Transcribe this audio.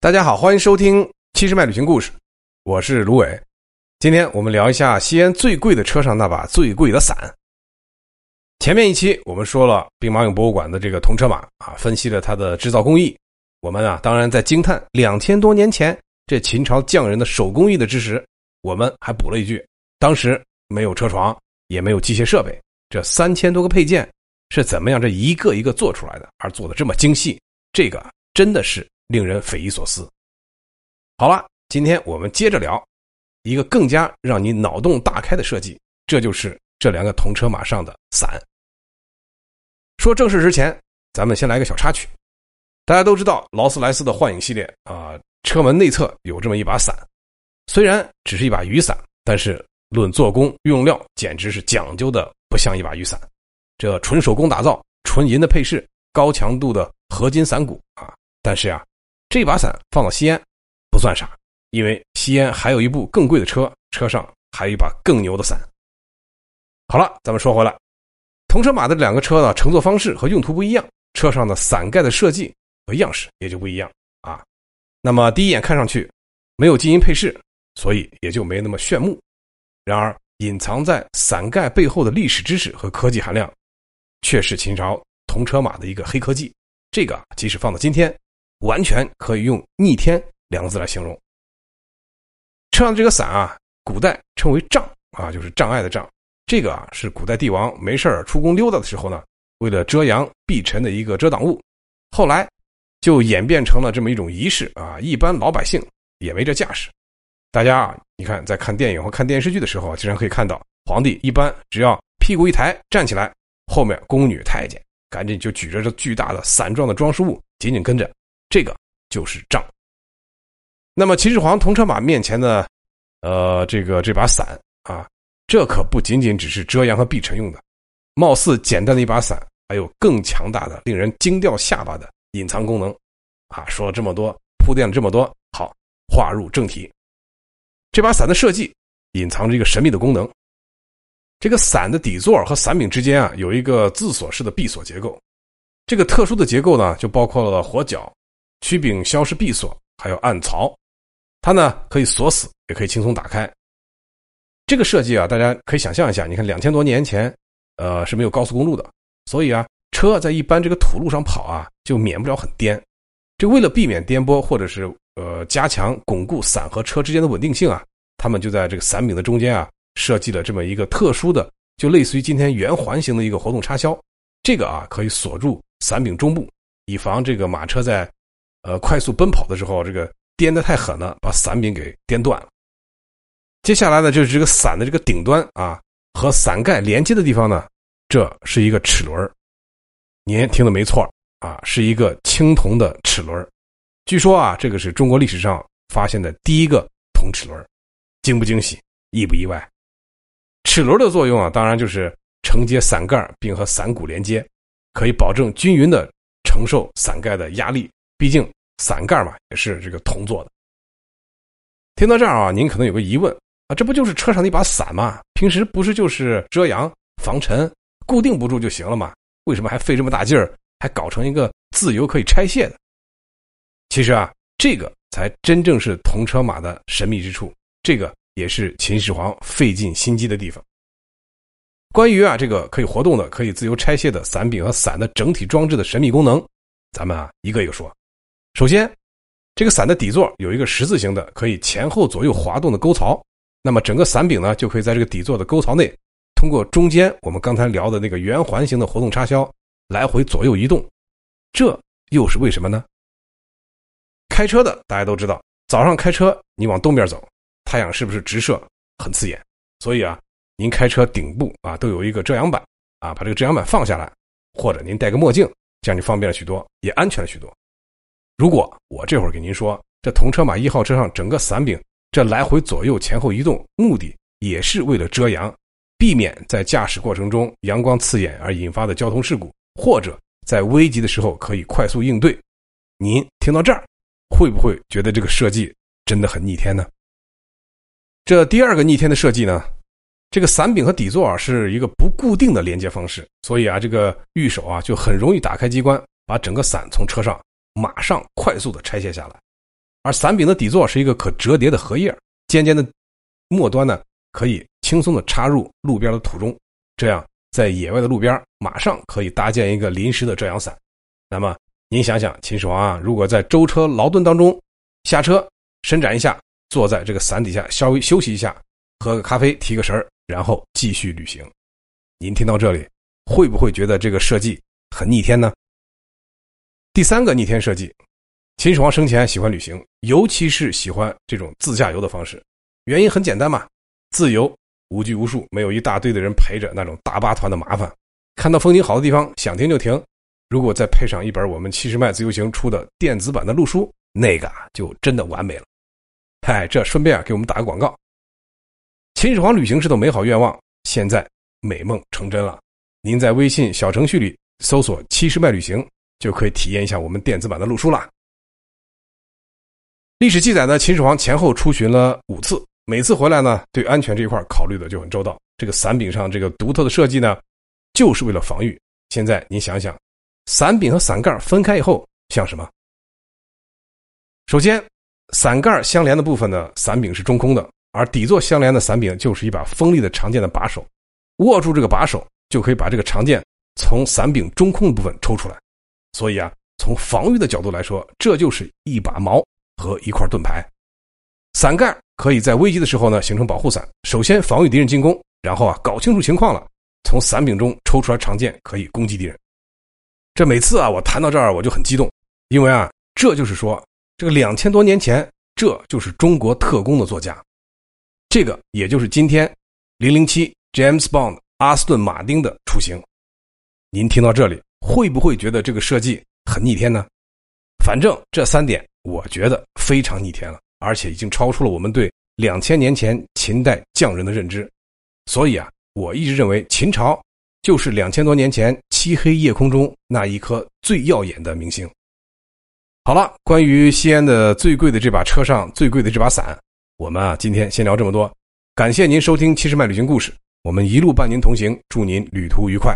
大家好，欢迎收听《七十迈旅行故事》，我是卢伟。今天我们聊一下西安最贵的车上那把最贵的伞。前面一期我们说了兵马俑博物馆的这个铜车马啊，分析了它的制造工艺。我们啊，当然在惊叹两千多年前这秦朝匠人的手工艺的知识，我们还补了一句：当时没有车床，也没有机械设备，这三千多个配件是怎么样这一个一个做出来的，而做的这么精细？这个真的是。令人匪夷所思。好了，今天我们接着聊一个更加让你脑洞大开的设计，这就是这两个铜车马上的伞。说正事之前，咱们先来个小插曲。大家都知道劳斯莱斯的幻影系列啊，车门内侧有这么一把伞，虽然只是一把雨伞，但是论做工、用料，简直是讲究的不像一把雨伞。这纯手工打造，纯银的配饰，高强度的合金伞骨啊，但是呀。这把伞放到西安不算啥，因为西安还有一部更贵的车，车上还有一把更牛的伞。好了，咱们说回来，同车马的两个车呢，乘坐方式和用途不一样，车上的伞盖的设计和样式也就不一样啊。那么第一眼看上去没有金银配饰，所以也就没那么炫目。然而隐藏在伞盖背后的历史知识和科技含量，却是秦朝同车马的一个黑科技。这个即使放到今天。完全可以用“逆天”两个字来形容。车上的这个伞啊，古代称为障啊，就是障碍的障。这个啊，是古代帝王没事出宫溜达的时候呢，为了遮阳避尘的一个遮挡物。后来就演变成了这么一种仪式啊，一般老百姓也没这架势。大家啊，你看在看电影或看电视剧的时候，经常可以看到皇帝一般只要屁股一抬站起来，后面宫女太监赶紧就举着这巨大的伞状的装饰物，紧紧跟着。这个就是杖。那么秦始皇铜车马面前的，呃，这个这把伞啊，这可不仅仅只是遮阳和避尘用的，貌似简单的一把伞，还有更强大的、令人惊掉下巴的隐藏功能。啊，说了这么多，铺垫了这么多，好，划入正题。这把伞的设计隐藏着一个神秘的功能。这个伞的底座和伞柄之间啊，有一个自锁式的闭锁结构。这个特殊的结构呢，就包括了火角。曲柄消失闭锁，还有暗槽，它呢可以锁死，也可以轻松打开。这个设计啊，大家可以想象一下，你看两千多年前，呃是没有高速公路的，所以啊，车在一般这个土路上跑啊，就免不了很颠。这为了避免颠簸，或者是呃加强巩固伞和车之间的稳定性啊，他们就在这个伞柄的中间啊，设计了这么一个特殊的，就类似于今天圆环形的一个活动插销。这个啊可以锁住伞柄中部，以防这个马车在呃，快速奔跑的时候，这个颠的太狠了，把伞柄给颠断了。接下来呢，就是这个伞的这个顶端啊，和伞盖连接的地方呢，这是一个齿轮。您听的没错啊，是一个青铜的齿轮。据说啊，这个是中国历史上发现的第一个铜齿轮，惊不惊喜，意不意外？齿轮的作用啊，当然就是承接伞盖并和伞骨连接，可以保证均匀的承受伞盖的压力。毕竟伞盖嘛也是这个铜做的。听到这儿啊，您可能有个疑问啊，这不就是车上的一把伞吗？平时不是就是遮阳防尘、固定不住就行了吗？为什么还费这么大劲儿，还搞成一个自由可以拆卸的？其实啊，这个才真正是铜车马的神秘之处，这个也是秦始皇费尽心机的地方。关于啊这个可以活动的、可以自由拆卸的伞柄和伞的整体装置的神秘功能，咱们啊一个一个说。首先，这个伞的底座有一个十字形的可以前后左右滑动的沟槽，那么整个伞柄呢就可以在这个底座的沟槽内，通过中间我们刚才聊的那个圆环形的活动插销来回左右移动。这又是为什么呢？开车的大家都知道，早上开车你往东边走，太阳是不是直射很刺眼？所以啊，您开车顶部啊都有一个遮阳板啊，把这个遮阳板放下来，或者您戴个墨镜，这样就方便了许多，也安全了许多。如果我这会儿给您说，这铜车马一号车上整个伞柄这来回左右前后移动，目的也是为了遮阳，避免在驾驶过程中阳光刺眼而引发的交通事故，或者在危急的时候可以快速应对。您听到这儿，会不会觉得这个设计真的很逆天呢？这第二个逆天的设计呢，这个伞柄和底座啊是一个不固定的连接方式，所以啊，这个御手啊就很容易打开机关，把整个伞从车上。马上快速的拆卸下来，而伞柄的底座是一个可折叠的荷叶，尖尖的末端呢可以轻松的插入路边的土中，这样在野外的路边马上可以搭建一个临时的遮阳伞。那么您想想，秦始皇啊，如果在舟车劳顿当中下车伸展一下，坐在这个伞底下稍微休息一下，喝个咖啡提个神儿，然后继续旅行，您听到这里会不会觉得这个设计很逆天呢？第三个逆天设计。秦始皇生前喜欢旅行，尤其是喜欢这种自驾游的方式。原因很简单嘛，自由、无拘无束，没有一大堆的人陪着，那种大巴团的麻烦。看到风景好的地方，想停就停。如果再配上一本我们七十迈自由行出的电子版的路书，那个就真的完美了。嗨，这顺便啊给我们打个广告。秦始皇旅行时的美好愿望，现在美梦成真了。您在微信小程序里搜索“七十迈旅行”，就可以体验一下我们电子版的路书啦。历史记载呢，秦始皇前后出巡了五次，每次回来呢，对安全这一块考虑的就很周到。这个伞柄上这个独特的设计呢，就是为了防御。现在您想想，伞柄和伞盖分开以后像什么？首先，伞盖相连的部分呢，伞柄是中空的，而底座相连的伞柄就是一把锋利的长剑的把手。握住这个把手，就可以把这个长剑从伞柄中空的部分抽出来。所以啊，从防御的角度来说，这就是一把矛。和一块盾牌，伞盖可以在危机的时候呢形成保护伞，首先防御敌人进攻，然后啊搞清楚情况了，从伞柄中抽出来长剑可以攻击敌人。这每次啊我谈到这儿我就很激动，因为啊这就是说这个两千多年前这就是中国特工的座驾，这个也就是今天零零七 James Bond 阿斯顿马丁的雏形。您听到这里会不会觉得这个设计很逆天呢？反正这三点。我觉得非常逆天了，而且已经超出了我们对两千年前秦代匠人的认知。所以啊，我一直认为秦朝就是两千多年前漆黑夜空中那一颗最耀眼的明星。好了，关于西安的最贵的这把车上最贵的这把伞，我们啊今天先聊这么多。感谢您收听《七十迈旅行故事》，我们一路伴您同行，祝您旅途愉快。